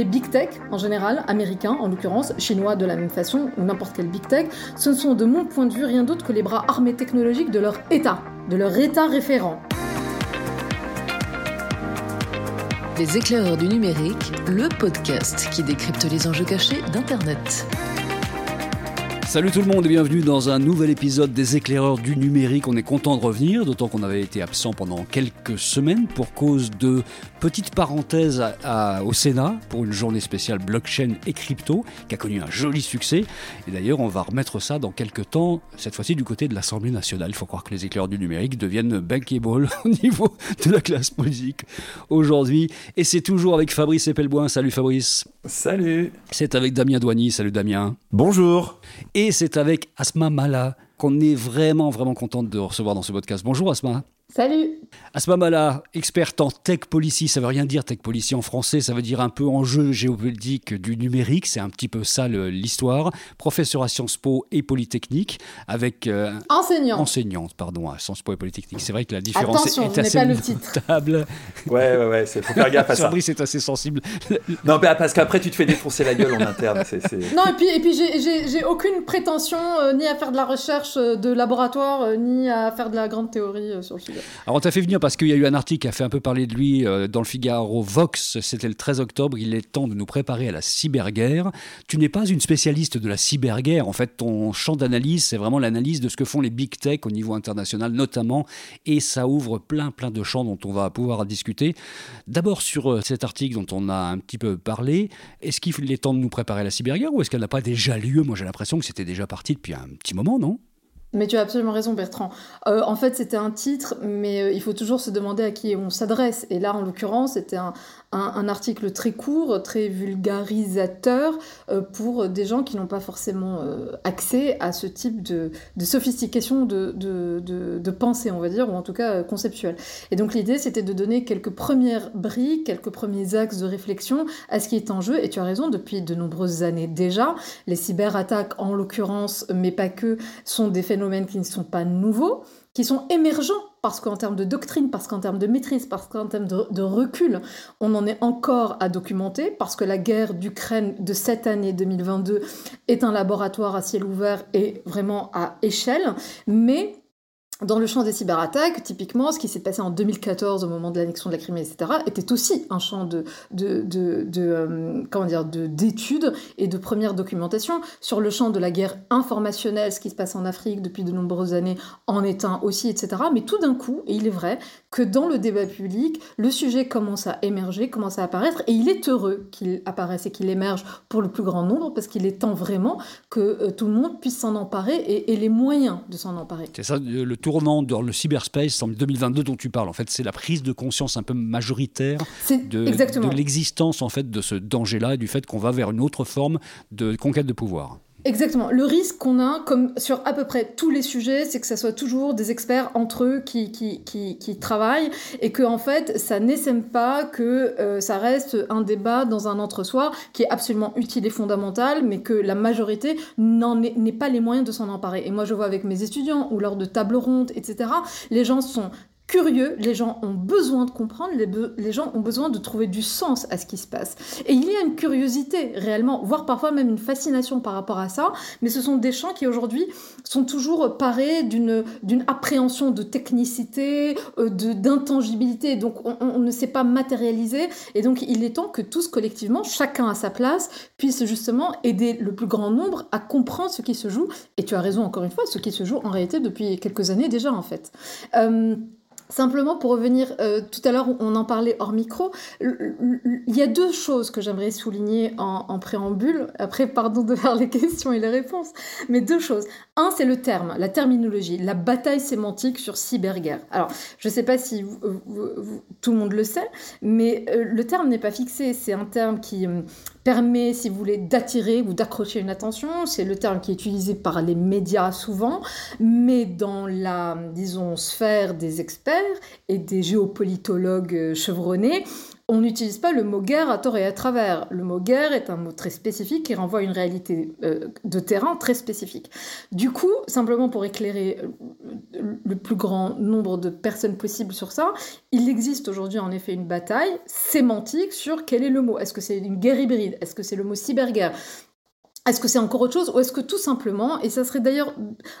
les big tech en général, américains en l'occurrence, chinois de la même façon, ou n'importe quel big tech, ce ne sont de mon point de vue rien d'autre que les bras armés technologiques de leur État, de leur État référent. Les éclaireurs du numérique, le podcast qui décrypte les enjeux cachés d'Internet. Salut tout le monde et bienvenue dans un nouvel épisode des éclaireurs du numérique. On est content de revenir, d'autant qu'on avait été absent pendant quelques semaines pour cause de petites parenthèses au Sénat pour une journée spéciale blockchain et crypto qui a connu un joli succès. Et d'ailleurs, on va remettre ça dans quelques temps, cette fois-ci du côté de l'Assemblée nationale. Il faut croire que les éclaireurs du numérique deviennent bankable au niveau de la classe politique aujourd'hui. Et c'est toujours avec Fabrice Epelboin. Salut Fabrice. Salut. C'est avec Damien Douany. Salut Damien. Bonjour. Et c'est avec Asma Mala qu'on est vraiment, vraiment content de recevoir dans ce podcast. Bonjour Asma. Salut Asma Mala, experte en tech policy, ça veut rien dire tech policy en français, ça veut dire un peu enjeu géopolitique du numérique, c'est un petit peu ça l'histoire. Professeur à Sciences Po et Polytechnique, avec... Euh, enseignante. Enseignante, pardon, à Sciences Po et Polytechnique. C'est vrai que la différence Attention, est, assez pas le titre. Ouais, ouais, ouais, faut faire gaffe à ça. Fabrice est assez sensible. non, parce qu'après tu te fais défoncer la gueule en interne. Non, et puis, et puis j'ai aucune prétention euh, ni à faire de la recherche euh, de laboratoire, ni à faire de la grande théorie sur le sujet. Alors on t'a fait venir parce qu'il y a eu un article qui a fait un peu parler de lui euh, dans le Figaro Vox, c'était le 13 octobre, il est temps de nous préparer à la cyberguerre. Tu n'es pas une spécialiste de la cyberguerre, en fait ton champ d'analyse c'est vraiment l'analyse de ce que font les big tech au niveau international notamment, et ça ouvre plein plein de champs dont on va pouvoir discuter. D'abord sur euh, cet article dont on a un petit peu parlé, est-ce qu'il est temps de nous préparer à la cyberguerre ou est-ce qu'elle n'a pas déjà lieu? Moi j'ai l'impression que c'était déjà parti depuis un petit moment, non? Mais tu as absolument raison, Bertrand. Euh, en fait, c'était un titre, mais euh, il faut toujours se demander à qui on s'adresse. Et là, en l'occurrence, c'était un, un, article très court, très vulgarisateur euh, pour des gens qui n'ont pas forcément euh, accès à ce type de, sophistication de, de, pensée, on va dire, ou en tout cas euh, conceptuelle. Et donc l'idée, c'était de donner quelques premières briques, quelques premiers axes de réflexion à ce qui est en jeu. Et tu as raison, depuis de nombreuses années déjà, les cyberattaques, en l'occurrence, mais pas que, sont des phénomènes qui ne sont pas nouveaux qui sont émergents parce qu'en termes de doctrine, parce qu'en termes de maîtrise, parce qu'en termes de, recul, on en est encore à documenter, parce que la guerre d'Ukraine de cette année 2022 est un laboratoire à ciel ouvert et vraiment à échelle, mais dans le champ des cyberattaques, typiquement, ce qui s'est passé en 2014 au moment de l'annexion de la Crimée, etc., était aussi un champ de, euh, d'études et de première documentation. Sur le champ de la guerre informationnelle, ce qui se passe en Afrique depuis de nombreuses années en est un aussi, etc. Mais tout d'un coup, et il est vrai que dans le débat public, le sujet commence à émerger, commence à apparaître, et il est heureux qu'il apparaisse et qu'il émerge pour le plus grand nombre, parce qu'il est temps vraiment que euh, tout le monde puisse s'en emparer et, et les moyens de s'en emparer. C'est ça, le tout tournant dans le cyberspace en 2022 dont tu parles. En fait, c'est la prise de conscience un peu majoritaire de, de l'existence en fait de ce danger-là et du fait qu'on va vers une autre forme de conquête de pouvoir. Exactement. Le risque qu'on a, comme sur à peu près tous les sujets, c'est que ça soit toujours des experts entre eux qui, qui, qui, qui travaillent et que, en fait, ça n'essaime pas que euh, ça reste un débat dans un entre-soi qui est absolument utile et fondamental, mais que la majorité n'en n'est pas les moyens de s'en emparer. Et moi, je vois avec mes étudiants ou lors de tables rondes, etc., les gens sont curieux, les gens ont besoin de comprendre, les, gens ont besoin de trouver du sens à ce qui se passe. Et il y a une curiosité réellement, voire parfois même une fascination par rapport à ça, mais ce sont des champs qui aujourd'hui sont toujours parés d'une appréhension de technicité, euh, d'intangibilité, donc on, ne sait pas matérialiser, et donc il est temps que tous collectivement, chacun à sa place, puisse justement aider le plus grand nombre à comprendre ce qui se joue, et tu as raison encore une fois, ce qui se joue en réalité depuis quelques années déjà en fait. Euh, Simplement pour revenir, euh, tout à l'heure on en parlait hors micro, il y a deux choses que j'aimerais souligner en, préambule, après pardon de faire les questions et les réponses, mais deux choses. Un, c'est le terme, la terminologie, la bataille sémantique sur cyberguerre. Alors, je ne sais pas si tout le monde le sait, mais euh, le terme n'est pas fixé, c'est un terme qui permet, si vous voulez, d'attirer ou d'accrocher une attention. C'est le terme qui est utilisé par les médias souvent, mais dans la, disons, sphère des experts et des géopolitologues chevronnés, on n'utilise pas le mot guerre à tort et à travers. Le mot guerre est un mot très spécifique qui renvoie à une réalité euh, de terrain très spécifique. Du coup, simplement pour éclairer euh, le plus grand nombre de personnes possible sur ça, il existe aujourd'hui en effet une bataille sémantique sur quel est le mot. Est-ce que c'est une guerre hybride? Est-ce que c'est le mot cyberguerre? Est-ce que c'est encore autre chose ou est-ce que tout simplement, et ça serait d'ailleurs,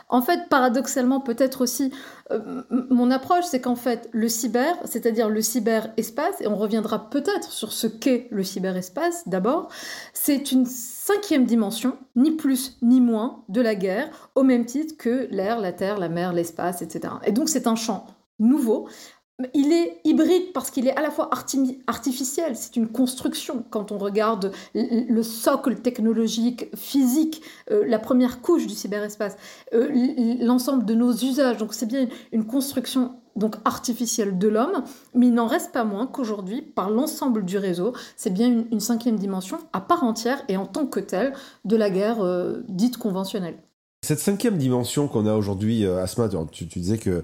en fait, paradoxalement peut-être aussi, euh, mon approche, c'est qu'en fait, le cyber, c'est-à-dire le cyberespace, et on reviendra peut-être sur ce qu'est le cyberespace d'abord, c'est une cinquième dimension, ni plus ni moins, de la guerre, au même titre que l'air, la terre, la mer, l'espace, etc. Et donc c'est un champ nouveau il est hybride parce qu'il est à la fois artificiel, c'est une construction. Quand on regarde le socle technologique, physique, euh, la première couche du cyberespace, euh, l'ensemble de nos usages, donc c'est bien une construction donc artificielle de l'homme, mais il n'en reste pas moins qu'aujourd'hui, par l'ensemble du réseau, c'est bien une, cinquième dimension à part entière et en tant que telle de la guerre euh, dite conventionnelle. Cette cinquième dimension qu'on a aujourd'hui, Asma, tu, tu disais que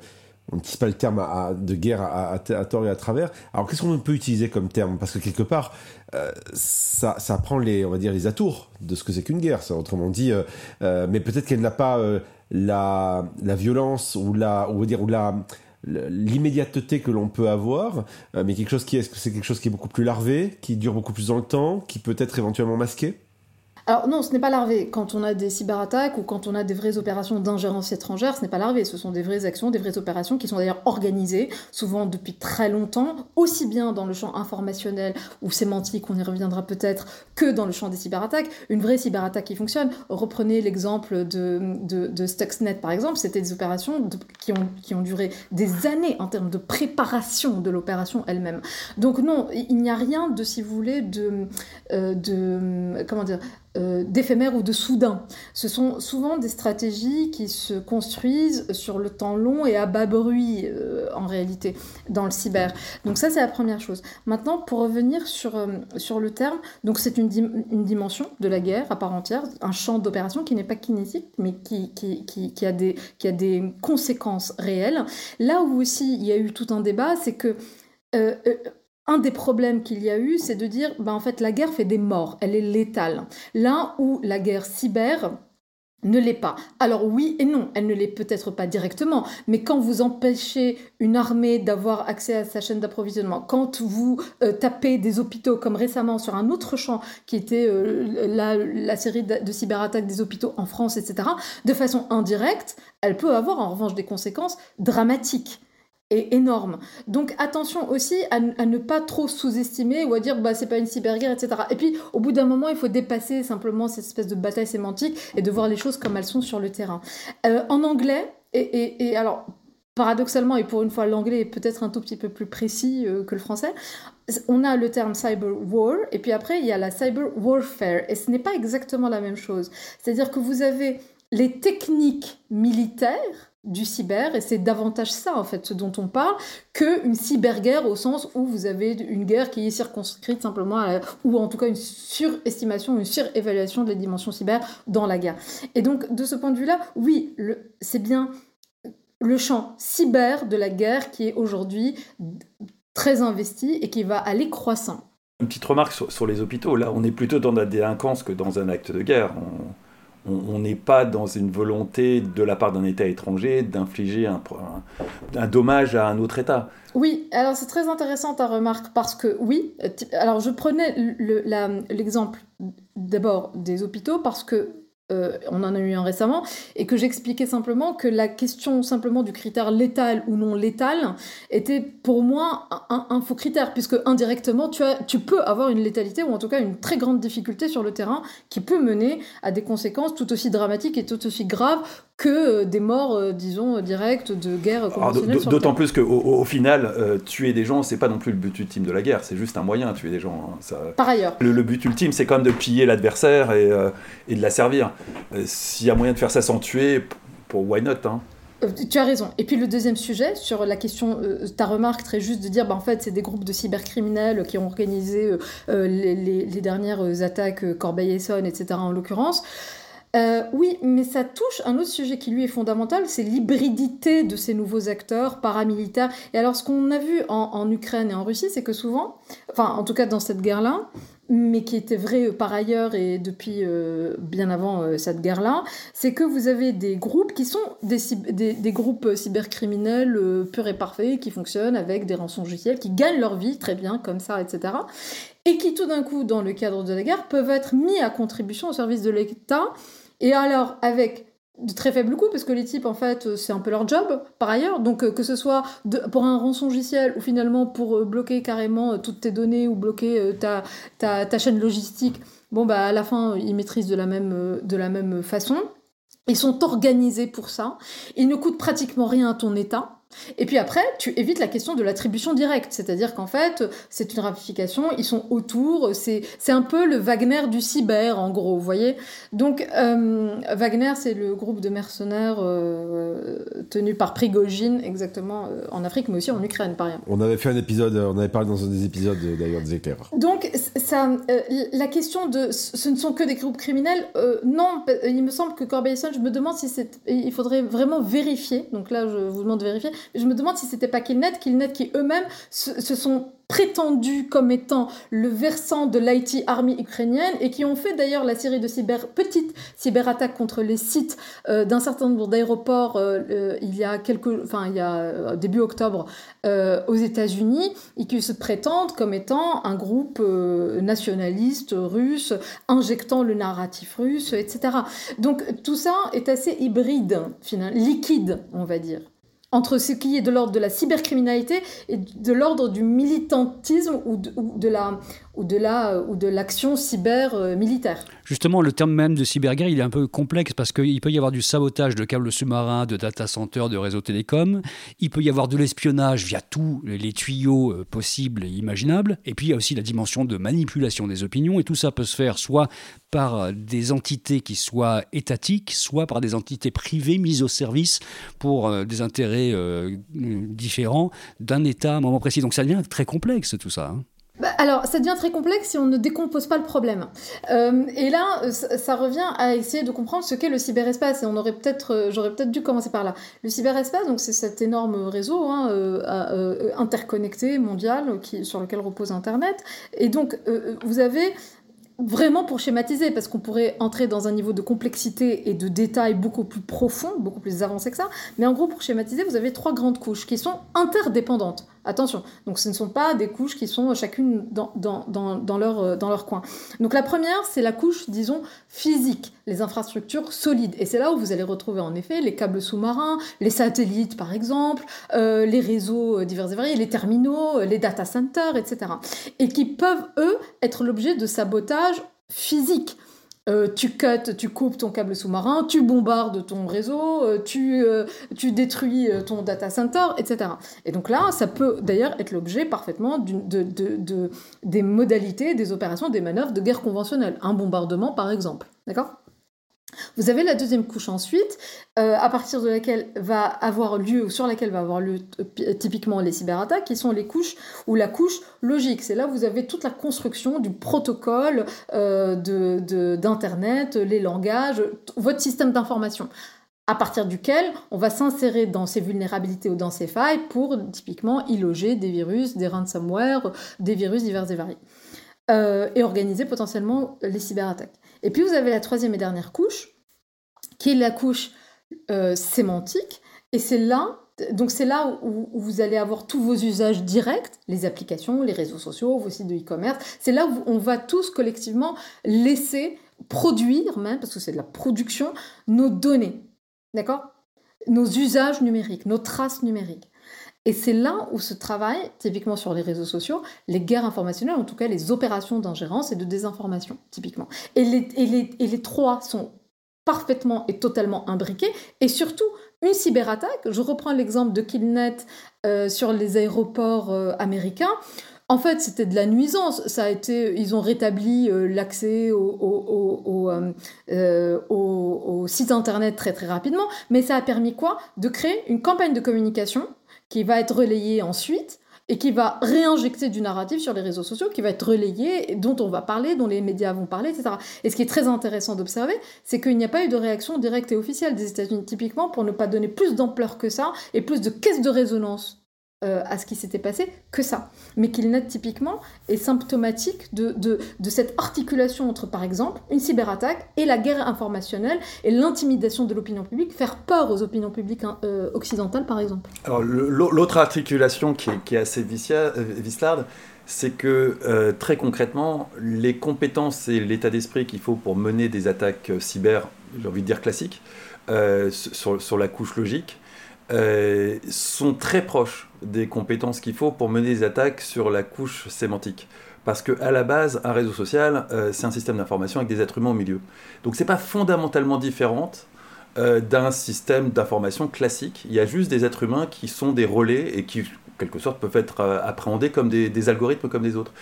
on n'utilise pas le terme de guerre à, tort et à travers. Alors qu'est-ce qu'on peut utiliser comme terme? Parce que quelque part, euh, ça, prend les, on va dire, les atours de ce que c'est qu'une guerre. Ça, autrement dit, euh, euh, mais peut-être qu'elle n'a pas la, violence ou la, on va dire, ou la l'immédiateté que l'on peut avoir, mais quelque chose qui est, c'est quelque chose qui est beaucoup plus larvé, qui dure beaucoup plus dans le temps, qui peut être éventuellement masqué? Alors non, ce n'est pas larvé. Quand on a des cyberattaques ou quand on a des vraies opérations d'ingérence étrangère, ce n'est pas larvé. Ce sont des vraies actions, des vraies opérations qui sont d'ailleurs organisées, souvent depuis très longtemps, aussi bien dans le champ informationnel ou sémantique, on y reviendra peut-être, que dans le champ des cyberattaques. Une vraie cyberattaque qui fonctionne. Reprenez l'exemple de, de, Stuxnet par exemple, c'était des opérations qui, ont, qui ont duré des années en termes de préparation de l'opération elle-même. Donc non, il n'y a rien de, si vous voulez, de, euh, de comment dire, euh, d'éphémère ou de soudain. Ce sont souvent des stratégies qui se construisent sur le temps long et à bas bruit euh, en réalité dans le cyber. Donc ça c'est la première chose. Maintenant pour revenir sur, euh, sur le terme, donc c'est une, une, dimension de la guerre à part entière, un champ d'opération qui n'est pas kinétique mais qui, qui, qui, a des, qui a des conséquences réelles. Là où aussi il y a eu tout un débat, c'est que un des problèmes qu'il y a eu, c'est de dire, ben en fait, la guerre fait des morts, elle est létale. Là où la guerre cyber ne l'est pas. Alors oui et non, elle ne l'est peut-être pas directement, mais quand vous empêchez une armée d'avoir accès à sa chaîne d'approvisionnement, quand vous euh, tapez des hôpitaux, comme récemment sur un autre champ qui était euh, la, série de, de cyberattaques des hôpitaux en France, etc., de façon indirecte, elle peut avoir en revanche des conséquences dramatiques est énorme. Donc attention aussi à, ne pas trop sous-estimer ou à dire bah c'est pas une cyberguerre, etc. Et puis au bout d'un moment, il faut dépasser simplement cette espèce de bataille sémantique et de voir les choses comme elles sont sur le terrain. Euh, en anglais, et, alors paradoxalement, et pour une fois l'anglais est peut-être un tout petit peu plus précis euh, que le français, on a le terme cyber war, et puis après il y a la cyber warfare, et ce n'est pas exactement la même chose. C'est-à-dire que vous avez les techniques militaires du cyber, et c'est davantage ça en fait ce dont on parle, qu'une cyberguerre au sens où vous avez une guerre qui est circonscrite simplement, ou en tout cas une surestimation, une surévaluation de la dimension cyber dans la guerre. Et donc de ce point de vue-là, oui, c'est bien le champ cyber de la guerre qui est aujourd'hui très investi et qui va aller croissant. Une petite remarque sur, les hôpitaux, là on est plutôt dans la délinquance que dans un acte de guerre n'est pas dans une volonté de la part d'un État étranger d'infliger un, dommage à un autre État. Oui, alors c'est très intéressant ta remarque parce que oui, alors je prenais l'exemple d'abord des hôpitaux parce que euh, on en a eu un récemment, et que j'expliquais simplement que la question simplement du critère létal ou non létal était pour moi un, faux critère, puisque indirectement tu, tu peux avoir une létalité ou en tout cas une très grande difficulté sur le terrain qui peut mener à des conséquences tout aussi dramatiques et tout aussi graves que euh, des morts, euh, disons, directes de guerre conventionnelle. D'autant plus qu'au au, final, euh, tuer des gens, c'est pas non plus le but ultime de la guerre, c'est juste un moyen, tuer des gens. Hein, ça... Par ailleurs. Le, but ultime, c'est quand même de piller l'adversaire et, et, de la servir. S'il y a moyen de faire ça sans tuer, pour why not hein? Tu as raison. Et puis le deuxième sujet, sur la question, ta remarque très juste de dire, bah, en fait, c'est des groupes de cybercriminels qui ont organisé les, les, les, dernières attaques Corbeil-Essonne, etc., en l'occurrence. Euh, oui, mais ça touche un autre sujet qui lui est fondamental, c'est l'hybridité de ces nouveaux acteurs paramilitaires. Et alors, ce qu'on a vu en, Ukraine et en Russie, c'est que souvent, enfin, en tout cas dans cette guerre-là, mais qui était vrai euh, par ailleurs et depuis euh, bien avant euh, cette guerre-là, c'est que vous avez des groupes qui sont des, groupes cybercriminels purs et parfaits, qui fonctionnent avec des rançons logiciels, qui gagnent leur vie très bien comme ça, etc. Et qui tout d'un coup, dans le cadre de la guerre, peuvent être mis à contribution au service de l'État. Et alors, avec de très faibles coûts parce que les types en fait c'est un peu leur job par ailleurs. Donc euh, que ce soit pour un rançon logiciel ou finalement pour euh, bloquer carrément euh, toutes tes données ou bloquer ta, chaîne logistique bon bah à la fin ils maîtrisent de la même, de la même façon. Ils sont organisés pour ça. Ils ne coûtent pratiquement rien à ton état et puis après, tu évites la question de l'attribution directe, c'est-à-dire qu'en fait, c'est une ramification, ils sont autour, c'est un peu le Wagner du cyber, en gros, vous voyez. Donc, euh, Wagner, c'est le groupe de mercenaires euh, tenu par Prigogine, exactement, euh, en Afrique, mais aussi en Ukraine, par exemple. On avait fait un épisode, on avait parlé dans un des épisodes, d'ailleurs, des éclairs. Donc, ça, la question de ce ne sont que des groupes criminels, non, il me semble que Corbeil-Essonne, je me demande si c'est... Il faudrait vraiment vérifier, donc là, je vous demande de vérifier, je me demande si c'était pas Killnet, Killnet qui eux-mêmes se, sont prétendus comme étant le versant de l'IT Army ukrainienne et qui ont fait d'ailleurs la série de cyber, petites cyberattaques contre les sites euh, d'un certain nombre d'aéroports euh, euh, il y a il y a début octobre aux États-Unis et qui se prétendent comme étant un groupe nationaliste russe injectant le narratif russe, etc. Donc tout ça est assez hybride, finalement, liquide, on va dire entre ce qui est de l'ordre de la cybercriminalité et de l'ordre du militantisme ou de, la, ou de la ou de l'action cyber euh, militaire. Justement, le terme même de cyberguerre, il est un peu complexe parce qu'il peut y avoir du sabotage de câbles sous-marins, de data centers, de réseaux télécoms. Il peut y avoir de l'espionnage via tous les tuyaux euh, possibles et imaginables. Et puis il y a aussi la dimension de manipulation des opinions. Et tout ça peut se faire soit par des entités qui soient étatiques, soit par des entités privées mises au service pour euh, des intérêts différents d'un État à un moment précis. Donc ça devient très complexe tout ça. Hein. Bah, alors, ça devient très complexe si on ne décompose pas le problème. Euh, et là, euh, ça, revient à essayer de comprendre ce qu'est le cyberespace. Et on aurait peut-être, euh, j'aurais peut-être dû commencer par là. Le cyberespace, donc c'est cet énorme réseau hein, interconnecté mondial sur lequel repose Internet. Et donc, vous avez vraiment pour schématiser, parce qu'on pourrait entrer dans un niveau de complexité et de détail beaucoup plus profond, beaucoup plus avancé que ça, mais en gros, pour schématiser, vous avez trois grandes couches qui sont interdépendantes. Attention, donc ce ne sont pas des couches qui sont chacune dans, leur, euh, dans leur coin. Donc la première, c'est la couche, disons, physique, les infrastructures solides. Et c'est là où vous allez retrouver en effet les câbles sous-marins, les satellites par exemple, euh, les réseaux euh, divers et variés, les terminaux, les data centers, etc. Et qui peuvent, eux, être l'objet de sabotage physique. Euh, tu cut, tu coupes ton câble sous-marin, tu bombardes ton réseau, euh, tu, euh, tu détruis ton data center, etc. Et donc là, ça peut d'ailleurs être l'objet parfaitement de, des modalités, des opérations, des manœuvres de guerre conventionnelle. Un bombardement, par exemple. D'accord? Vous avez la deuxième couche ensuite, euh, à partir de laquelle va avoir lieu, ou sur laquelle va avoir lieu euh, typiquement les cyberattaques, qui sont les couches ou la couche logique. C'est là où vous avez toute la construction du protocole euh, d'Internet, les langages, votre système d'information à partir duquel on va s'insérer dans ces vulnérabilités ou dans ces failles pour typiquement y loger des virus, des ransomware, des virus divers et variés. et organiser potentiellement les cyberattaques. Et puis vous avez la troisième et dernière couche, qui est la couche euh, sémantique. Et c'est là, donc c'est là où, vous allez avoir tous vos usages directs, les applications, les réseaux sociaux, vos sites de e-commerce. C'est là où on va tous collectivement laisser produire, même parce que c'est de la production, nos données, d'accord? Nos usages numériques, nos traces numériques. Et c'est là où se travaille, typiquement sur les réseaux sociaux, les guerres informationnelles, en tout cas les opérations d'ingérence et de désinformation, typiquement. Et les, trois sont parfaitement et totalement imbriqués. Et surtout, une cyberattaque, je reprends l'exemple de Killnet euh, sur les aéroports euh, américains. En fait, c'était de la nuisance. Ça a été, ils ont rétabli euh, l'accès au, au, au, site internet très très rapidement, mais ça a permis quoi? De créer une campagne de communication qui va être relayé ensuite et qui va réinjecter du narratif sur les réseaux sociaux, qui va être relayé, dont on va parler, dont les médias vont parler, etc. Et ce qui est très intéressant d'observer, c'est qu'il n'y a pas eu de réaction directe et officielle des États-Unis, typiquement pour ne pas donner plus d'ampleur que ça et plus de caisse de résonance euh, à ce qui s'était passé que ça. Mais qu'il n'est typiquement est symptomatique de, de, de, cette articulation entre, par exemple, une cyberattaque et la guerre informationnelle et l'intimidation de l'opinion publique, faire peur aux opinions publiques hein, euh, occidentales, par exemple. Alors, l'autre articulation qui est, assez euh, vislarde, c'est que très concrètement, les compétences et l'état d'esprit qu'il faut pour mener des attaques cyber, j'ai envie de dire classiques, sur, sur, la couche logique, sont très proches des compétences qu'il faut pour mener des attaques sur la couche sémantique. Parce qu'à la base, un réseau social, euh, c'est un système d'information avec des êtres humains au milieu. Donc c'est pas fondamentalement différent euh, d'un système d'information classique. Il y a juste des êtres humains qui sont des relais et qui, en quelque sorte, peuvent être appréhendés comme des, algorithmes comme des autres.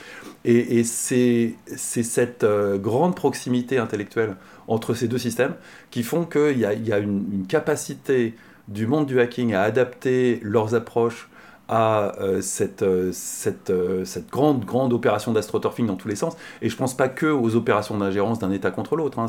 Et, et c'est cette grande proximité intellectuelle entre ces deux systèmes qui font qu'il y a, y a une capacité du monde du hacking à adapter leurs approches à euh, cette, euh, cette, euh, cette, grande, grande opération d'astroturfing dans tous les sens. Et je ne pense pas que aux opérations d'ingérence d'un État contre l'autre. Hein.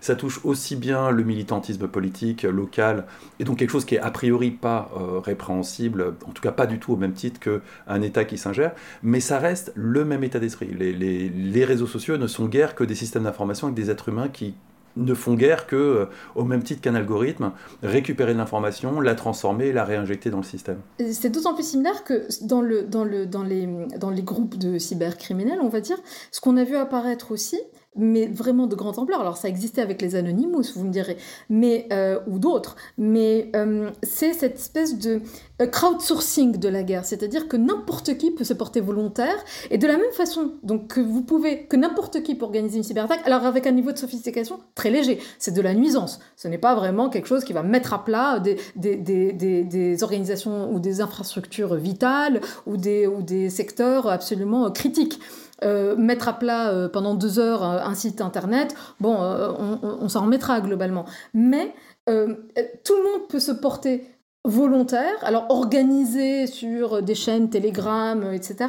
ça touche aussi bien le militantisme politique local, et donc quelque chose qui est a priori pas répréhensible, en tout cas pas du tout au même titre qu'un État qui s'ingère, mais ça reste le même état d'esprit. Les, les, les réseaux sociaux ne sont guère que des systèmes d'information avec des êtres humains qui ne font guère que, euh, au même titre qu'un algorithme, récupérer de l'information, la transformer et la réinjecter dans le système. C'est d'autant plus similaire que dans, le, dans, le, dans, les, dans les groupes de cybercriminels, on va dire, ce qu'on a vu apparaître aussi, mais vraiment de grande ampleur. Alors ça existait avec les Anonymous, vous me direz, mais euh, ou d'autres, mais euh, c'est cette espèce de crowdsourcing de la guerre, c'est-à-dire que n'importe qui peut se porter volontaire et de la même façon, donc que vous pouvez, que n'importe qui peut organiser une cyberattaque, alors avec un niveau de sophistication très léger, c'est de la nuisance. Ce n'est pas vraiment quelque chose qui va mettre à plat des, des, des, des organisations ou des infrastructures vitales ou des, ou des secteurs absolument critiques. Euh, mettre à plat euh, pendant deux heures euh, un site internet, bon, on, s'en remettra globalement. Mais tout le monde peut se porter volontaire, alors organisé sur des chaînes Telegram, etc.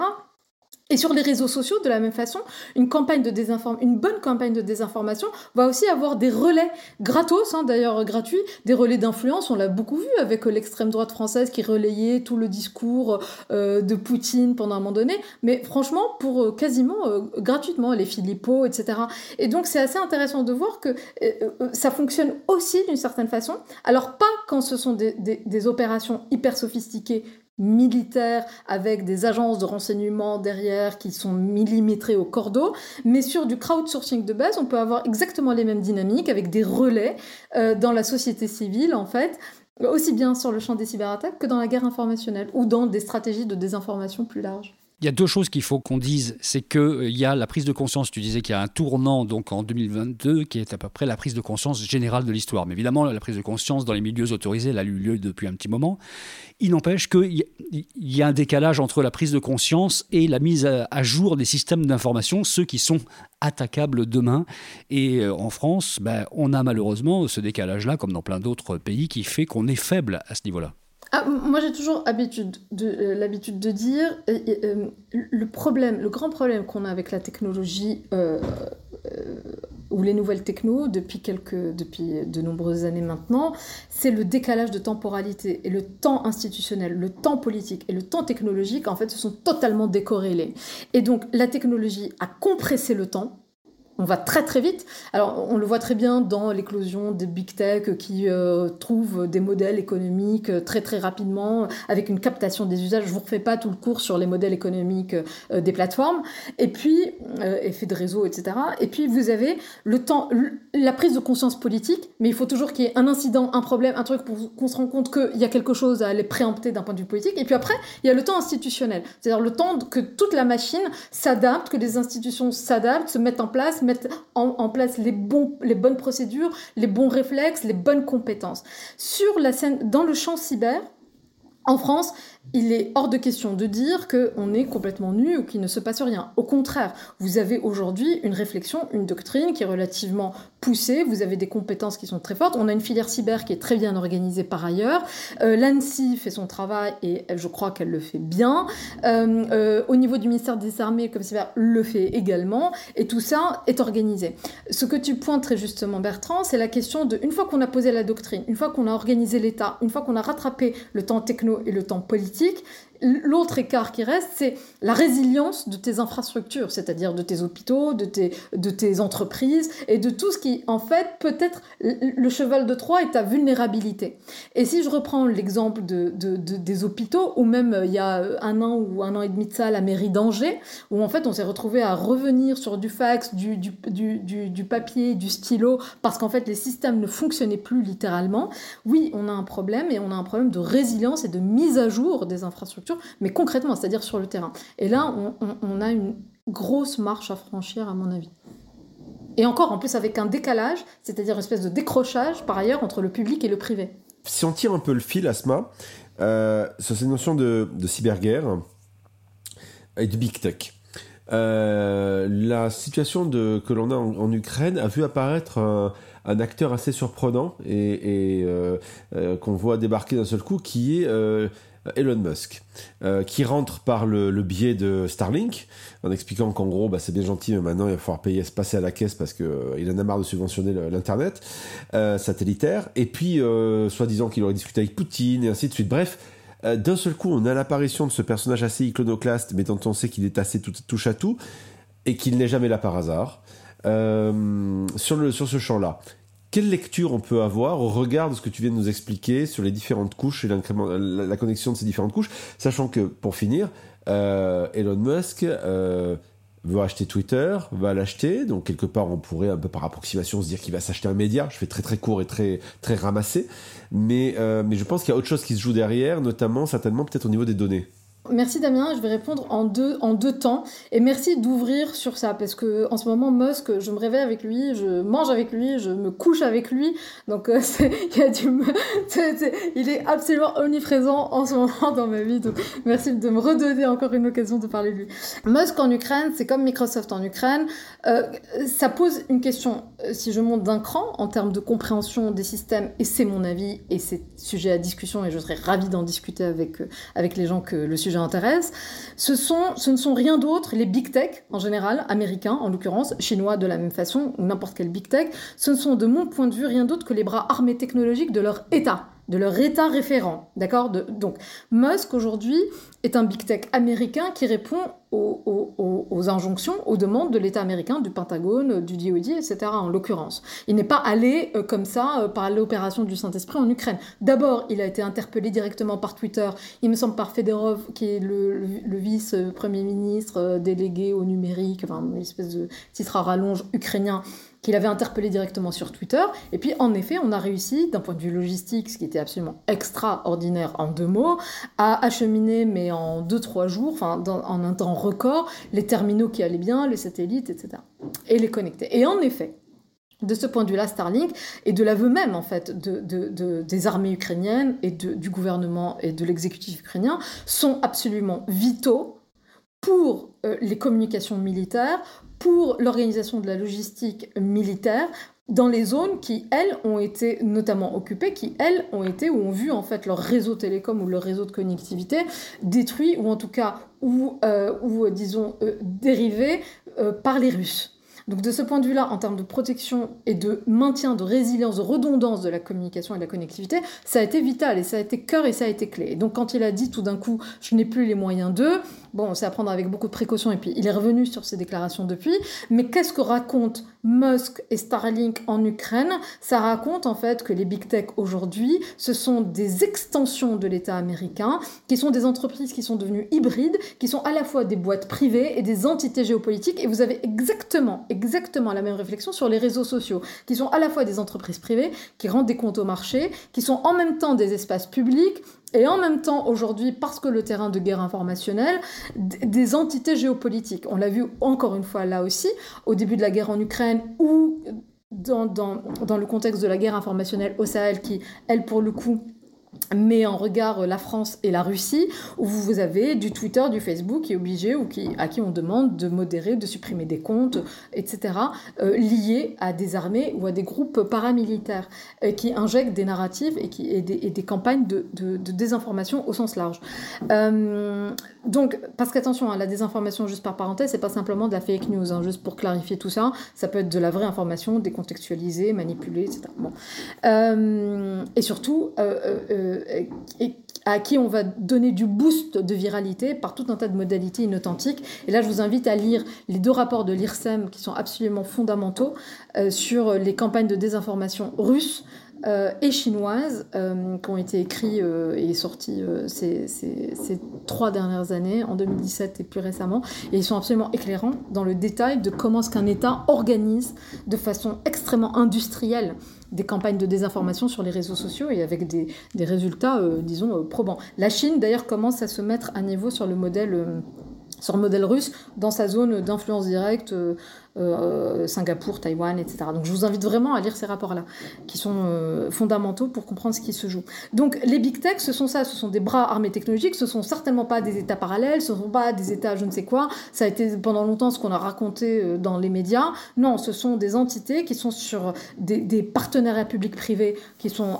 Et sur les réseaux sociaux, de la même façon, une, bonne campagne de désinformation va aussi avoir des relais gratos, hein, d'ailleurs gratuits, des relais d'influence. On l'a beaucoup vu avec l'extrême droite française qui relayait tout le discours euh, de Poutine pendant un moment donné, mais franchement, pour euh, quasiment euh, gratuitement, les Philippot, etc. Et donc c'est assez intéressant de voir que ça fonctionne aussi d'une certaine façon. Alors pas quand ce sont des opérations hyper sophistiquées militaires avec des agences de renseignement derrière qui sont millimétrées au cordeau, mais sur du crowdsourcing de base, on peut avoir exactement les mêmes dynamiques avec des relais euh, dans la société civile en fait, aussi bien sur le champ des cyberattaques que dans la guerre informationnelle ou dans des stratégies de désinformation plus larges. Il y a deux choses qu'il faut qu'on dise. C'est qu'il euh, y a la prise de conscience. Tu disais qu'il y a un tournant donc en 2022 qui est à peu près la prise de conscience générale de l'histoire. Mais évidemment, la prise de conscience dans les milieux autorisés, elle a eu lieu depuis un petit moment. Il n'empêche qu'il y a un décalage entre la prise de conscience et la mise à jour des systèmes d'information, ceux qui sont attaquables demain. Et euh, en France, ben, on a malheureusement ce décalage-là, comme dans plein d'autres pays, qui fait qu'on est faible à ce niveau-là. Ah, moi, j'ai toujours euh, l'habitude de dire euh, euh, le problème, le grand problème qu'on a avec la technologie ou les nouvelles techno depuis quelques, depuis de nombreuses années maintenant, c'est le décalage de temporalité et le temps institutionnel, le temps politique et le temps technologique en fait se sont totalement décorrélés. Et donc la technologie a compressé le temps on va très très vite. Alors on le voit très bien dans l'éclosion des big tech qui euh, trouvent des modèles économiques euh, très très rapidement avec une captation des usages. Je vous refais pas tout le cours sur les modèles économiques euh, des plateformes. Et puis effet de réseau, etc. Et puis vous avez le temps, la prise de conscience politique. Mais il faut toujours qu'il y ait un incident, un problème, un truc pour qu'on se rende compte qu'il y a quelque chose à aller préempter d'un point de vue politique. Et puis après il y a le temps institutionnel, c'est-à-dire le temps que toute la machine s'adapte, que les institutions s'adaptent, se mettent en place mettre en, place les, bonnes procédures, les bons réflexes, les bonnes compétences. Sur la scène, dans le champ cyber, en France, il est hors de question de dire qu'on est complètement nu ou qu'il ne se passe rien. Au contraire, vous avez aujourd'hui une réflexion, une doctrine qui est relativement poussée, vous avez des compétences qui sont très fortes, on a une filière cyber qui est très bien organisée par ailleurs, euh, l'ANSI fait son travail et je crois qu'elle le fait bien, euh, euh, au niveau du ministère des Armées, comme cyber le fait également, et tout ça est organisé. Ce que tu pointes très justement Bertrand, c'est la question de, une fois qu'on a posé la doctrine, une fois qu'on a organisé l'État, une fois qu'on a rattrapé le temps techno et le temps politique, politique L'autre écart qui reste, c'est la résilience de tes infrastructures, c'est-à-dire de tes hôpitaux, de tes, de tes entreprises et de tout ce qui, en fait, peut être le cheval de Troie et ta vulnérabilité. Et si je reprends l'exemple de, des hôpitaux, ou même euh, il y a un an ou un an et demi de ça, la mairie d'Angers, où en fait on s'est retrouvé à revenir sur du fax, du, du, du, du papier, du stylo, parce qu'en fait les systèmes ne fonctionnaient plus littéralement, oui, on a un problème et on a un problème de résilience et de mise à jour des infrastructures mais concrètement, c'est-à-dire sur le terrain. Et là, on, a une grosse marche à franchir, à mon avis. Et encore, en plus, avec un décalage, c'est-à-dire une espèce de décrochage, par ailleurs, entre le public et le privé. Si on tire un peu le fil, Asma, euh, sur cette notion de, cyberguerre et de big tech, euh, la situation que l'on a en, Ukraine a vu apparaître un, acteur assez surprenant et, euh, qu'on voit débarquer d'un seul coup, qui est Elon Musk, euh, qui rentre par le, biais de Starlink, en expliquant qu'en gros, bah, c'est bien gentil, mais maintenant il va falloir payer, se passer à la caisse parce qu'il euh, en a marre de subventionner l'Internet euh, satellitaire, et puis soi-disant qu'il aurait discuté avec Poutine, et ainsi de suite. Bref, d'un seul coup, on a l'apparition de ce personnage assez iconoclaste, mais dont on sait qu'il est assez touche à tout, et qu'il n'est jamais là par hasard. sur ce champ-là quelle lecture on peut avoir au regard de ce que tu viens de nous expliquer sur les différentes couches et la, connexion de ces différentes couches, sachant que, pour finir, euh, Elon Musk euh, veut acheter Twitter, va l'acheter, donc quelque part on pourrait un peu par approximation se dire qu'il va s'acheter un média, je fais très très court et très, très ramassé, mais, euh, mais je pense qu'il y a autre chose qui se joue derrière, notamment certainement peut-être au niveau des données. Merci Damien, je vais répondre en deux, temps. Et merci d'ouvrir sur ça, parce que en ce moment, Musk, je me réveille avec lui, je mange avec lui, je me couche avec lui. Donc euh, il, est absolument omniprésent en ce moment dans ma vie. Donc merci de me redonner encore une occasion de parler de lui. Musk en Ukraine, c'est comme Microsoft en Ukraine. Euh, ça pose une question, euh, si je monte d'un cran, en termes de compréhension des systèmes, et c'est mon avis, et c'est sujet à discussion, et je serais ravie d'en discuter avec, avec les gens que le sujet intéresse, ce, sont, ce ne sont rien d'autre, les big tech en général, américains en l'occurrence, chinois de la même façon, ou n'importe quel big tech, ce ne sont de mon point de vue rien d'autre que les bras armés technologiques de leur État de leur état référent. D'accord? Donc, Musk aujourd'hui est un big tech américain qui répond aux, injonctions, aux demandes de l'État américain, du Pentagone, du DoD, etc. en l'occurrence. Il n'est pas allé euh, comme ça euh, par l'opération du Saint-Esprit en Ukraine. D'abord, il a été interpellé directement par Twitter, il me semble par Fedorov, qui est le, vice-premier ministre euh, délégué au numérique, une espèce de titre à rallonge ukrainien qu'il avait interpellé directement sur Twitter. Et puis, en effet, on a réussi, d'un point de vue logistique, ce qui était absolument extraordinaire en deux mots, à acheminer, mais en deux, trois jours, enfin, en un temps record, les terminaux qui allaient bien, les satellites, etc. Et les connecter. Et en effet, de ce point de vue-là, Starlink, et de l'aveu même, en fait, de, des armées ukrainiennes et du gouvernement et de l'exécutif ukrainien, sont absolument vitaux pour les communications militaires, pour l'organisation de la logistique militaire dans les zones qui, elles, ont été notamment occupées, qui, elles, ont été ou ont vu en fait leur réseau télécom ou leur réseau de connectivité détruit ou en tout cas ou, euh, ou disons, euh, dérivé euh, par les Russes. Donc de ce point de vue-là, en termes de protection et de maintien, de résilience, de redondance de la communication et de la connectivité, ça a été vital et ça a été cœur et ça a été clé. Et donc quand il a dit tout d'un coup, je n'ai plus les moyens d'eux, bon, c'est à prendre avec beaucoup de précaution et puis il est revenu sur ses déclarations depuis. Mais qu'est-ce que racontent Musk et Starlink en Ukraine? Ça raconte en fait que les big tech aujourd'hui, ce sont des extensions de l'État américain, qui sont des entreprises qui sont devenues hybrides, qui sont à la fois des boîtes privées et des entités géopolitiques. Et vous avez exactement la même réflexion sur les réseaux sociaux, qui sont à la fois des entreprises privées, qui rendent des comptes au marché, qui sont en même temps des espaces publics, et en même temps, aujourd'hui, parce que le terrain de guerre informationnelle, des entités géopolitiques. On l'a vu encore une fois là aussi, au début de la guerre en Ukraine, ou dans, dans, dans le contexte de la guerre informationnelle au Sahel, qui, elle, pour le coup, met en regard la France et la Russie, où vous avez du Twitter, du Facebook qui est obligé ou qui, à qui on demande de modérer, de supprimer des comptes, etc., euh, liés à des armées ou à des groupes paramilitaires euh, qui injectent des narratifs et, qui, et, des, campagnes de, désinformation au sens large. Euh, donc, parce qu'attention, hein, la désinformation, juste par parenthèse, c'est pas simplement de la fake news, hein, juste pour clarifier tout ça, ça peut être de la vraie information décontextualisée, manipulée, etc. Bon. et surtout, et à qui on va donner du boost de viralité par tout un tas de modalités inauthentiques. Et là, je vous invite à lire les deux rapports de l'IRSEM qui sont absolument fondamentaux euh, sur les campagnes de désinformation russes euh, et chinoises euh, qui ont été écrits et sortis ces, ces, trois dernières années, en 2017 et plus récemment. Et ils sont absolument éclairants dans le détail de comment ce qu'un État organise de façon extrêmement industrielle des campagnes de désinformation sur les réseaux sociaux et avec des, des résultats, euh, disons, euh, probants. La Chine, d'ailleurs, commence à se mettre à niveau sur le modèle, euh, sur le modèle russe dans sa zone d'influence directe Singapour, Taïwan, etc. Donc je vous invite vraiment à lire ces rapports-là, qui sont euh, fondamentaux pour comprendre ce qui se joue. Donc les big tech, ce sont ça, ce sont des bras armés technologiques, ce sont certainement pas des États parallèles, ce sont pas des États je ne sais quoi. Ça a été pendant longtemps ce qu'on a raconté euh, dans les médias. Non, ce sont des entités qui sont sur des, des partenariats publics-privés qui sont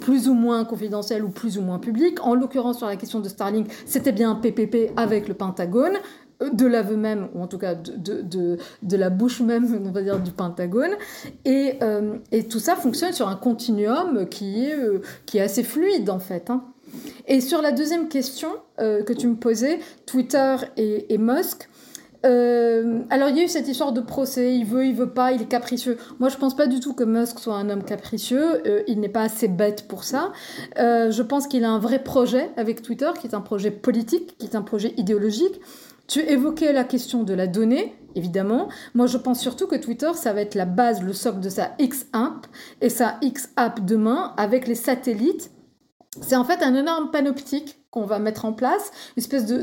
plus ou moins confidentiels ou plus ou moins publics. En l'occurrence sur la question de Starlink, c'était bien un PPP avec le Pentagone de l'aveu même, ou en tout cas de, de, de, la bouche même, on va dire, du Pentagone. Et, euh, et tout ça fonctionne sur un continuum qui est, euh, qui est assez fluide, en fait. Hein. Et sur la deuxième question euh, que tu me posais, Twitter et, et Musk, alors il y a eu cette histoire de procès, il veut, il veut pas, il est capricieux. Moi je pense pas du tout que Musk soit un homme capricieux, il n'est pas assez bête pour ça. je pense qu'il a un vrai projet avec Twitter, qui est un projet politique, qui est un projet idéologique. Tu évoquais la question de la donnée, évidemment. Moi, je pense surtout que Twitter, ça va être la base, le socle de sa X-App. Et sa X-App demain, avec les satellites, c'est en fait un énorme panoptique qu'on va mettre en place, une espèce de,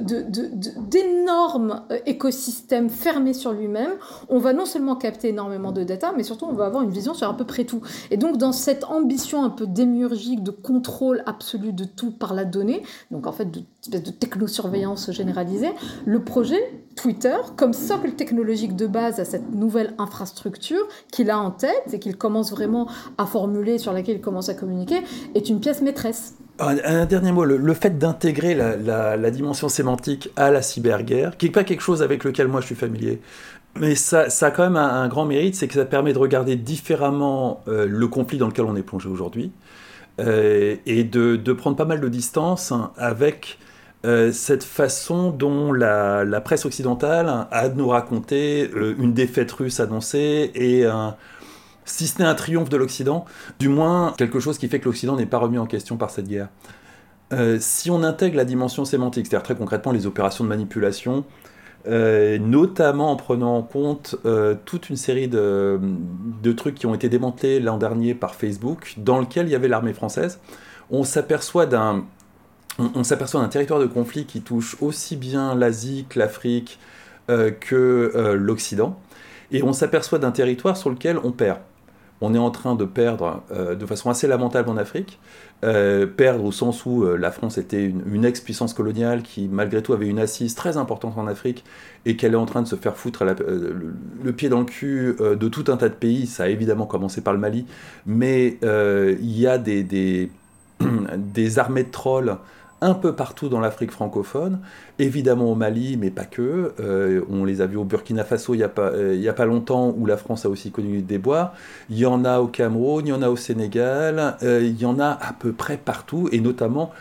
d'énorme euh, écosystème fermé sur lui-même. On va non seulement capter énormément de data, mais surtout on va avoir une vision sur à peu près tout. Et donc dans cette ambition un peu démiurgique de contrôle absolu de tout par la donnée, donc en fait de de technosurveillance généralisée, le projet Twitter, comme socle technologique de base à cette nouvelle infrastructure qu'il a en tête et qu'il commence vraiment à formuler, sur laquelle il commence à communiquer, est une pièce maîtresse. Un, dernier mot, le, fait d'intégrer la, dimension sémantique à la cyberguerre, qui n'est pas quelque chose avec lequel moi je suis familier, mais ça, a quand même un, grand mérite, c'est que ça permet de regarder différemment euh, le conflit dans lequel on est plongé aujourd'hui, euh, et de, prendre pas mal de distance avec euh, cette façon dont la, presse occidentale a de nous raconter une défaite russe annoncée et un si ce n'est un triomphe de l'Occident, du moins quelque chose qui fait que l'Occident n'est pas remis en question par cette guerre. Euh, si on intègre la dimension sémantique, c'est-à-dire très concrètement les opérations de manipulation, euh, notamment en prenant en compte euh, toute une série de, trucs qui ont été démantelés l'an dernier par Facebook, dans lequel il y avait l'armée française, on s'aperçoit d'un on, s'aperçoit d'un territoire de conflit qui touche aussi bien l'Asie que l'Afrique que l'Occident, et on s'aperçoit d'un territoire sur lequel on perd on est en train de perdre euh, de façon assez lamentable en Afrique. Euh, perdre au sens où euh, la France était une, ex-puissance coloniale qui malgré tout avait une assise très importante en Afrique et qu'elle est en train de se faire foutre le, pied dans le cul de tout un tas de pays. Ça a évidemment commencé par le Mali, mais il y a des, des armées de trolls un peu partout dans l'Afrique francophone, évidemment au Mali, mais pas que. Euh, on les a vus au Burkina Faso il n'y a, pas, euh, a pas longtemps, où la France a aussi connu des bois. Il y en a au Cameroun, il y en a au Sénégal, euh, il y en a à peu près partout, et notamment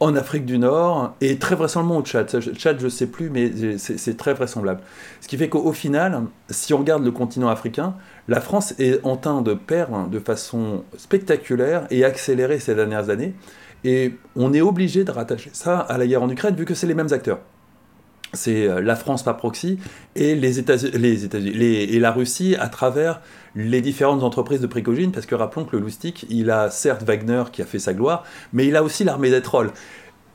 en Afrique du Nord, et très vraisemblablement au Tchad. Tchad, je ne sais plus, mais c'est très vraisemblable. Ce qui fait qu'au final, si on regarde le continent africain, la France est en train de perdre de façon spectaculaire et accélérée ces dernières années. Et on est obligé de rattacher ça à la guerre en Ukraine, vu que c'est les mêmes acteurs. C'est euh, la France par proxy et, les États et la Russie à travers les différentes entreprises de Prigogine, parce que rappelons que le Loustic, il a certes Wagner qui a fait sa gloire, mais il a aussi l'armée des trolls.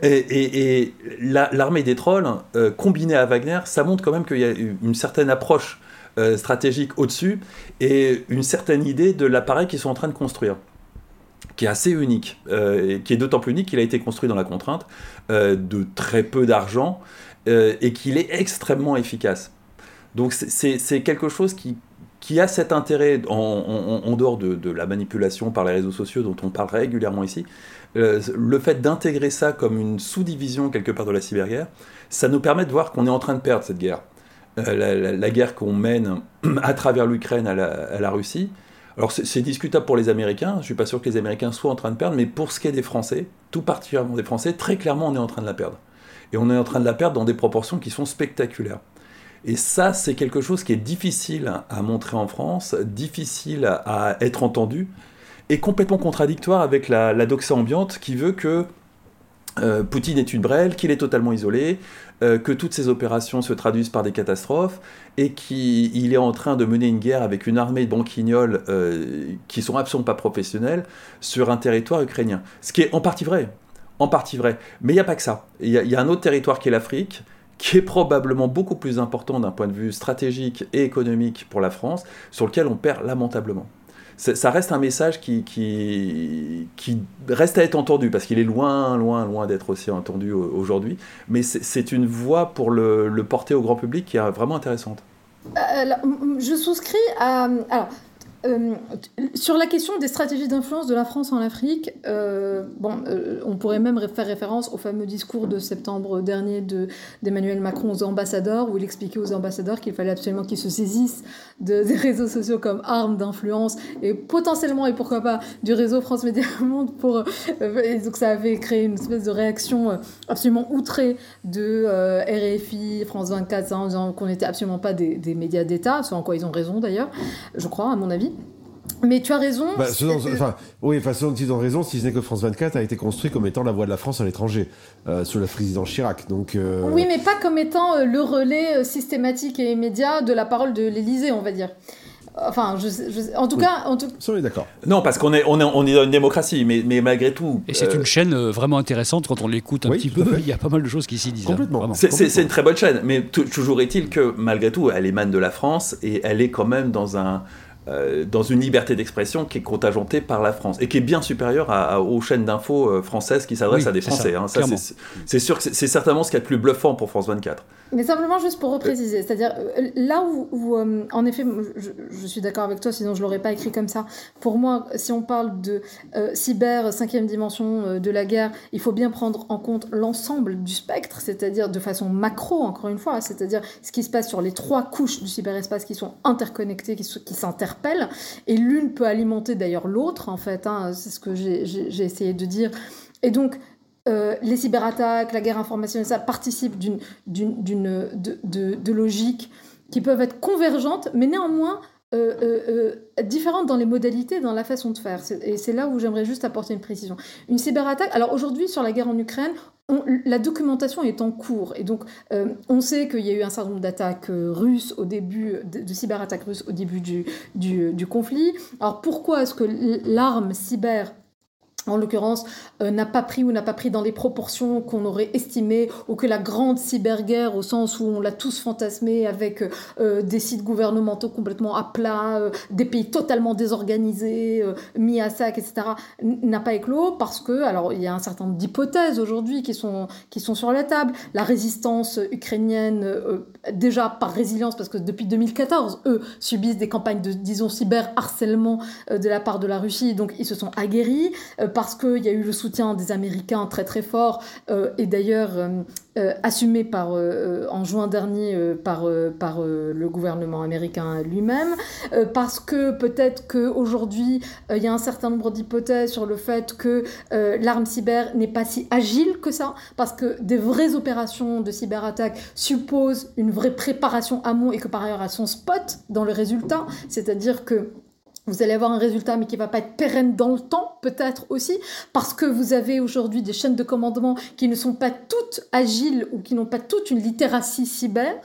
Et, l'armée des trolls, euh, combinée à Wagner, ça montre quand même qu'il y a une certaine approche euh, stratégique au-dessus et une certaine idée de l'appareil qu'ils sont en train de construire. Qui est assez unique, et qui est d'autant plus unique qu'il a été construit dans la contrainte de très peu d'argent et qu'il est extrêmement efficace. Donc c'est quelque chose qui, qui a cet intérêt, en, dehors de, la manipulation par les réseaux sociaux dont on parle régulièrement ici, euh, le fait d'intégrer ça comme une sous-division quelque part de la cyberguerre, ça nous permet de voir qu'on est en train de perdre cette guerre. Euh, la, guerre qu'on mène à travers l'Ukraine à, la, Russie. Alors c'est discutable pour les Américains, je ne suis pas sûr que les Américains soient en train de perdre, mais pour ce qui est des Français, tout particulièrement des Français, très clairement on est en train de la perdre. Et on est en train de la perdre dans des proportions qui sont spectaculaires. Et ça, c'est quelque chose qui est difficile à montrer en France, difficile à être entendu, et complètement contradictoire avec la, doxa ambiante qui veut que euh, Poutine est une brêle, qu'il est totalement isolé, euh, que toutes ses opérations se traduisent par des catastrophes, et qu'il est en train de mener une guerre avec une armée de banquignols euh, qui sont absolument pas professionnels sur un territoire ukrainien. Ce qui est en partie vrai, en partie vrai. Mais il n'y a pas que ça. Il y, a un autre territoire qui est l'Afrique, qui est probablement beaucoup plus important d'un point de vue stratégique et économique pour la France, sur lequel on perd lamentablement. Ça reste un message qui, qui, reste à être entendu, parce qu'il est loin, loin, loin d'être aussi entendu aujourd'hui, mais c'est une voix pour le, porter au grand public qui est vraiment intéressante. Euh, je souscris à... euh, sur la question des stratégies d'influence de la France en Afrique, euh, bon, euh, on pourrait même faire référence au fameux discours de septembre dernier d'Emmanuel Macron aux ambassadeurs, où il expliquait aux ambassadeurs qu'il fallait absolument qu'ils se saisissent de, des réseaux sociaux comme arme d'influence et potentiellement, et pourquoi pas, du réseau France Média Monde et donc ça avait créé une espèce de réaction absolument outrée de RFI, France 24, en disant qu'on n'était absolument pas des, des médias d'État, ce en quoi ils ont raison d'ailleurs, je crois, à mon avis. Mais tu as raison. Bah, enfin, oui, enfin, ce ils ont raison, si ce n'est que France 24 a été construit comme étant la voix de la France à l'étranger, euh, sous la président Chirac. Donc, euh, Oui, mais pas comme étant euh, le relais systématique et immédiat de la parole de l'Élysée, on va dire. Enfin, je, en tout cas, en tout... On est d'accord. Non, parce qu'on est, on est, on est dans une démocratie, mais, mais malgré tout. Et c'est une chaîne vraiment intéressante quand on l'écoute un petit peu. Il y a pas mal de choses qui s'y disent. Hein, complètement. c'est une très bonne chaîne, mais toujours est-il que malgré tout, elle émane de la France et elle est quand même dans un euh, dans une liberté d'expression qui est contingentée par la France et qui est bien supérieure à, aux chaînes d'infos euh, françaises qui s'adressent à des Français. Hein. c'est sûr que c'est certainement ce qui est le plus bluffant pour France 24. Mais simplement juste pour repréciser, c'est-à-dire euh, là où, en effet, je, suis d'accord avec toi, sinon je l'aurais pas écrit comme ça. Pour moi, si on parle de cyber cinquième dimension de la guerre, il faut bien prendre en compte l'ensemble du spectre, c'est-à-dire de façon macro, encore une fois, c'est-à-dire ce qui se passe sur les trois couches du cyberespace qui sont interconnectées, qui, qui s'interpellent et l'une peut alimenter d'ailleurs l'autre, en fait, hein, c'est ce que j'ai essayé de dire. Et donc, euh, les cyberattaques, la guerre informationnelle, ça participe d'une, de, logiques qui peuvent être convergentes, mais néanmoins différentes dans les modalités, dans la façon de faire. Et c'est là où j'aimerais juste apporter une précision. Une cyberattaque, alors aujourd'hui sur la guerre en Ukraine, la documentation est en cours et donc euh, on sait qu'il y a eu un certain nombre d'attaques euh, russes au début, de, cyberattaques russes au début du, du, du conflit. Alors pourquoi est-ce que l'arme cyber en l'occurrence, euh, n'a pas pris ou n'a pas pris dans les proportions qu'on aurait estimées, ou que la grande cyberguerre, au sens où on l'a tous fantasmé avec euh, des sites gouvernementaux complètement à plat, euh, des pays totalement désorganisés, mis à sac, etc., n'a pas éclos, parce que, alors il y a un certain nombre d'hypothèses aujourd'hui qui sont, qui sont sur la table. La résistance ukrainienne, déjà par résilience, parce que depuis 2014, eux subissent des campagnes de, disons, cyber-harcèlement de la part de la Russie, donc ils se sont aguerris parce qu'il y a eu le soutien des Américains très très fort, euh, et d'ailleurs euh, euh, assumé par, en juin dernier par, le gouvernement américain lui-même, parce que peut-être qu'aujourd'hui, il y a un certain nombre d'hypothèses sur le fait que l'arme cyber n'est pas si agile que ça, parce que des vraies opérations de cyberattaque supposent une vraie préparation amont et que par ailleurs elles sont spot dans le résultat, c'est-à-dire que vous allez avoir un résultat, mais qui va pas être pérenne dans le temps, peut-être aussi, parce que vous avez aujourd'hui des chaînes de commandement qui ne sont pas toutes agiles ou qui n'ont pas toutes une littératie cyber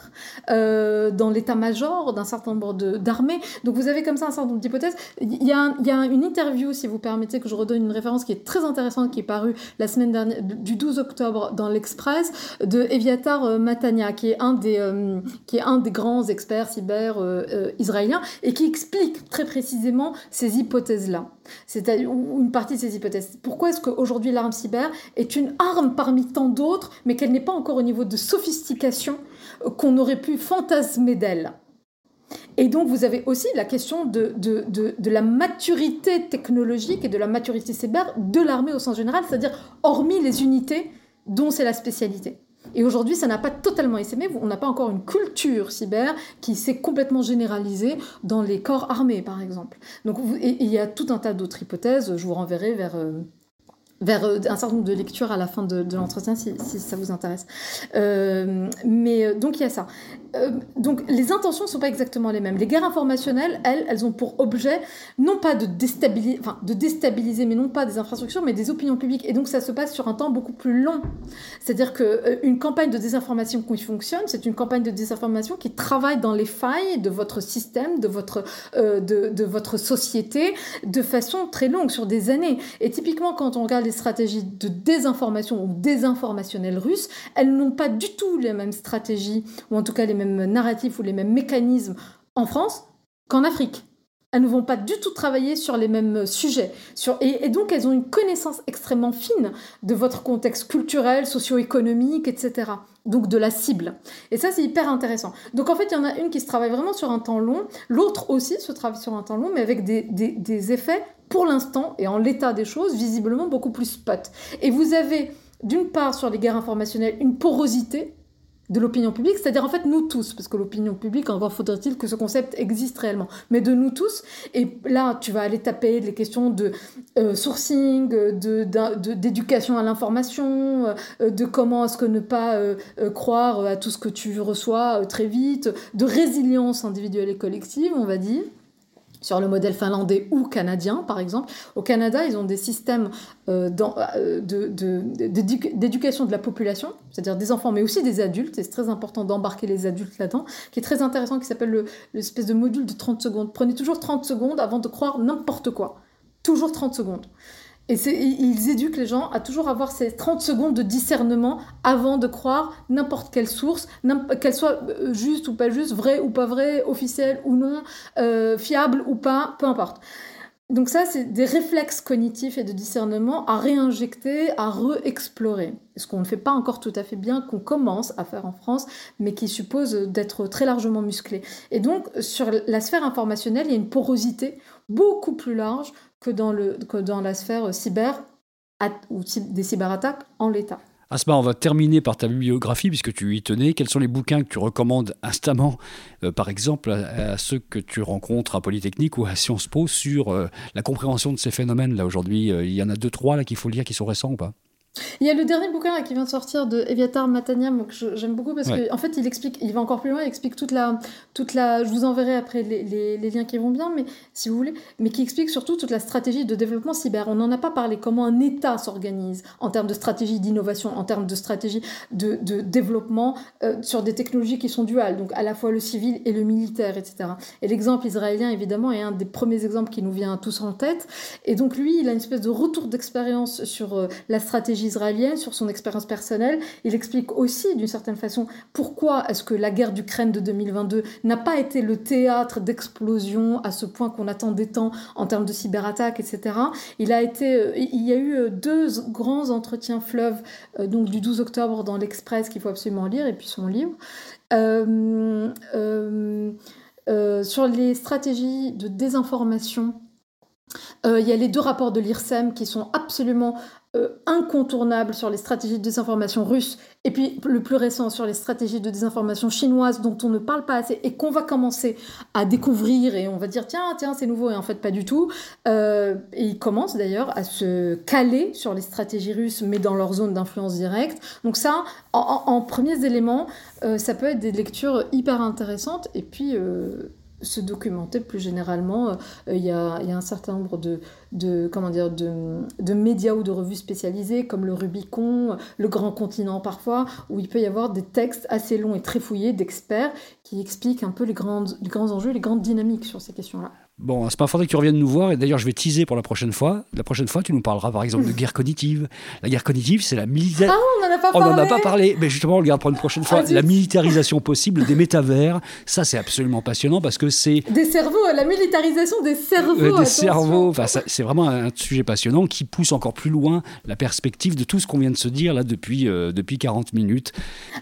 euh, dans l'état-major d'un certain nombre d'armées. Donc vous avez comme ça un certain nombre d'hypothèses. Il y, a, une interview, si vous permettez que je redonne une référence qui est très intéressante, qui est parue la semaine dernière, du 12 octobre dans l'Express, de Eviatar euh, Matania, euh, qui est un des grands experts cyber israéliens, et qui explique très précisément ces hypothèses-là, c'est-à-dire une partie de ces hypothèses. Pourquoi est-ce qu'aujourd'hui l'arme cyber est une arme parmi tant d'autres, mais qu'elle n'est pas encore au niveau de sophistication euh, qu'on aurait pu fantasmer d'elle? Et donc, vous avez aussi la question de, de, de, la maturité technologique et de la maturité cyber de l'armée au sens général, c'est-à-dire hormis les unités dont c'est la spécialité. Et aujourd'hui, ça n'a pas totalement essaimé. On n'a pas encore une culture cyber qui s'est complètement généralisée dans les corps armés, par exemple. Donc, il y a tout un tas d'autres hypothèses. Je vous renverrai vers, euh, vers euh, un certain nombre de lectures à la fin de, l'entretien si, ça vous intéresse. Euh, mais donc, il y a ça. Euh, donc les intentions ne sont pas exactement les mêmes. Les guerres informationnelles, elles, elles ont pour objet non pas de déstabiliser, enfin de déstabiliser, mais non pas des infrastructures, mais des opinions publiques. Et donc ça se passe sur un temps beaucoup plus long. C'est-à-dire qu'une euh, campagne de désinformation qui fonctionne, c'est une campagne de désinformation qui travaille dans les failles de votre système, de votre, euh, de, de, votre société, de façon très longue, sur des années. Et typiquement, quand on regarde les stratégies de désinformation ou désinformationnelles russes, elles n'ont pas du tout les mêmes stratégies, ou en tout cas les mêmes mêmes narratifs ou les mêmes mécanismes en France qu'en Afrique. Elles ne vont pas du tout travailler sur les mêmes sujets. Sur, et, donc, elles ont une connaissance extrêmement fine de votre contexte culturel, socio-économique, etc. Donc, de la cible. Et ça, c'est hyper intéressant. Donc, en fait, il y en a une qui se travaille vraiment sur un temps long. L'autre aussi se travaille sur un temps long, mais avec des, des, des effets, pour l'instant, et en l'état des choses, visiblement beaucoup plus spot. Et vous avez, d'une part, sur les guerres informationnelles, une porosité de l'opinion publique, c'est-à-dire en fait nous tous, parce que l'opinion publique, encore faudrait-il que ce concept existe réellement, mais de nous tous. Et là, tu vas aller taper les questions de euh, sourcing, d'éducation de, à l'information, euh, de comment est-ce que ne pas euh, croire à tout ce que tu reçois très vite, de résilience individuelle et collective, on va dire sur le modèle finlandais ou canadien, par exemple. Au Canada, ils ont des systèmes euh, euh, d'éducation de, la population, c'est-à-dire des enfants, mais aussi des adultes, et c'est très important d'embarquer les adultes là-dedans, qui est très intéressant, qui s'appelle l'espèce de module de 30 secondes. Prenez toujours 30 secondes avant de croire n'importe quoi. Toujours 30 secondes. Et ils éduquent les gens à toujours avoir ces 30 secondes de discernement avant de croire n'importe quelle source, qu'elle soit euh, juste ou pas juste, vraie ou pas vraie, officielle ou non, euh, fiable ou pas, peu importe. Donc ça, c'est des réflexes cognitifs et de discernement à réinjecter, à re-explorer. Ce qu'on ne fait pas encore tout à fait bien, qu'on commence à faire en France, mais qui suppose d'être très largement musclé. Et donc, sur la sphère informationnelle, il y a une porosité beaucoup plus large que dans, le, que dans la sphère cyber ou des cyberattaques en l'état. Asma, on va terminer par ta bibliographie puisque tu y tenais. Quels sont les bouquins que tu recommandes instamment, euh, par exemple, à, ceux que tu rencontres à Polytechnique ou à Sciences Po sur euh, la compréhension de ces phénomènes Là aujourd'hui, euh, il y en a deux, trois là qu'il faut lire qui sont récents ou pas? Il y a le dernier bouquin qui vient de sortir de Eviatar Mataniam que j'aime beaucoup parce qu'en en fait il explique, il va encore plus loin, il explique toute la, toute la, je vous enverrai après les, les, liens qui vont bien, mais si vous voulez, mais qui explique surtout toute la stratégie de développement cyber. On n'en a pas parlé, comment un État s'organise en termes de stratégie d'innovation, en termes de stratégie de, de développement euh, sur des technologies qui sont duales, donc à la fois le civil et le militaire, etc. Et l'exemple israélien évidemment est un des premiers exemples qui nous vient tous en tête. Et donc lui, il a une espèce de retour d'expérience sur euh, la stratégie israélienne, sur son expérience personnelle. Il explique aussi, d'une certaine façon, pourquoi est-ce que la guerre d'Ukraine de 2022 n'a pas été le théâtre d'explosion à ce point qu'on attendait tant en termes de cyberattaques, etc. Il, a été, euh, il y a eu euh, deux grands entretiens fleuves, euh, donc du 12 octobre dans l'Express qu'il faut absolument lire, et puis son livre. sur les stratégies de désinformation il y a les deux rapports de l'IRSEM qui sont absolument incontournable sur les stratégies de désinformation russes, et puis le plus récent sur les stratégies de désinformation chinoises dont on ne parle pas assez et qu'on va commencer à découvrir et on va dire tiens tiens c'est nouveau et en fait pas du tout. Euh, et ils commencent d'ailleurs à se caler sur les stratégies russes mais dans leur zone d'influence directe. Donc ça, en, premiers éléments, euh, ça peut être des lectures hyper intéressantes et puis se documenter plus généralement. Euh, il y, a, un certain nombre de, de médias ou de revues spécialisées, comme le Rubicon, le Grand Continent parfois, où il peut y avoir des textes assez longs et très fouillés d'experts qui expliquent un peu les, grandes, les grands enjeux, les grandes dynamiques sur ces questions-là. Bon, c'est pas faudrait que tu reviennes nous voir. Et d'ailleurs, je vais teaser pour la prochaine fois. La prochaine fois, tu nous parleras par exemple de guerre cognitive. La guerre cognitive, c'est la militaire. Ah, on n'en a pas On parlé. n'en a pas parlé, mais justement, on le garde pour une prochaine fois. Ah, la militarisation possible des métavers, ça c'est absolument passionnant parce que c'est Des cerveaux, la militarisation des cerveaux. euh, des attention. cerveaux. Enfin, c'est vraiment un sujet passionnant qui pousse encore plus loin la perspective de tout ce qu'on vient de se dire là depuis, euh, depuis 40 minutes.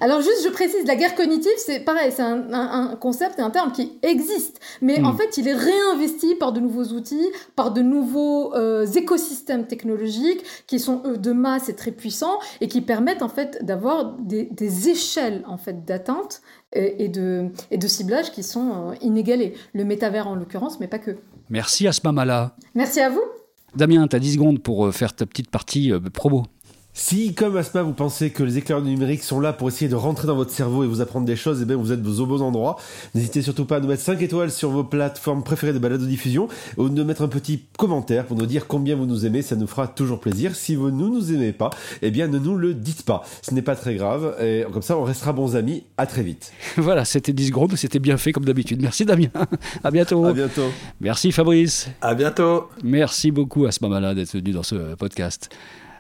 Alors juste, je précise, la guerre cognitive, c'est pareil, c'est un, un- un concept et un terme qui existe, mais Mm. en fait, il est réinvesti par de nouveaux outils, par de nouveaux euh, écosystèmes technologiques qui sont eux de masse et très puissants et qui permettent en fait d'avoir des, des échelles en fait d'atteinte et, et de, et de ciblage qui sont euh, inégalées. Le métavers en l'occurrence, mais pas que. Merci Asma Mala. Merci à vous. Damien, tu as 10 secondes pour euh, faire ta petite partie promo. Si, comme Asma, vous pensez que les éclaireurs du numérique sont là pour essayer de rentrer dans votre cerveau et vous apprendre des choses, eh bien, vous êtes au bon endroit. N'hésitez surtout pas à nous mettre 5 étoiles sur vos plateformes préférées de balado-diffusion ou de mettre un petit commentaire pour nous dire combien vous nous aimez. Ça nous fera toujours plaisir. Si vous ne nous aimez pas, eh bien, ne nous le dites pas. Ce n'est pas très grave. Et comme ça, on restera bons amis. À très vite. voilà, c'était 10 secondes, c'était bien fait comme d'habitude. Merci Damien. à bientôt. À bientôt. Merci Fabrice. À bientôt. Merci beaucoup Asma Mala d'être venu dans ce podcast.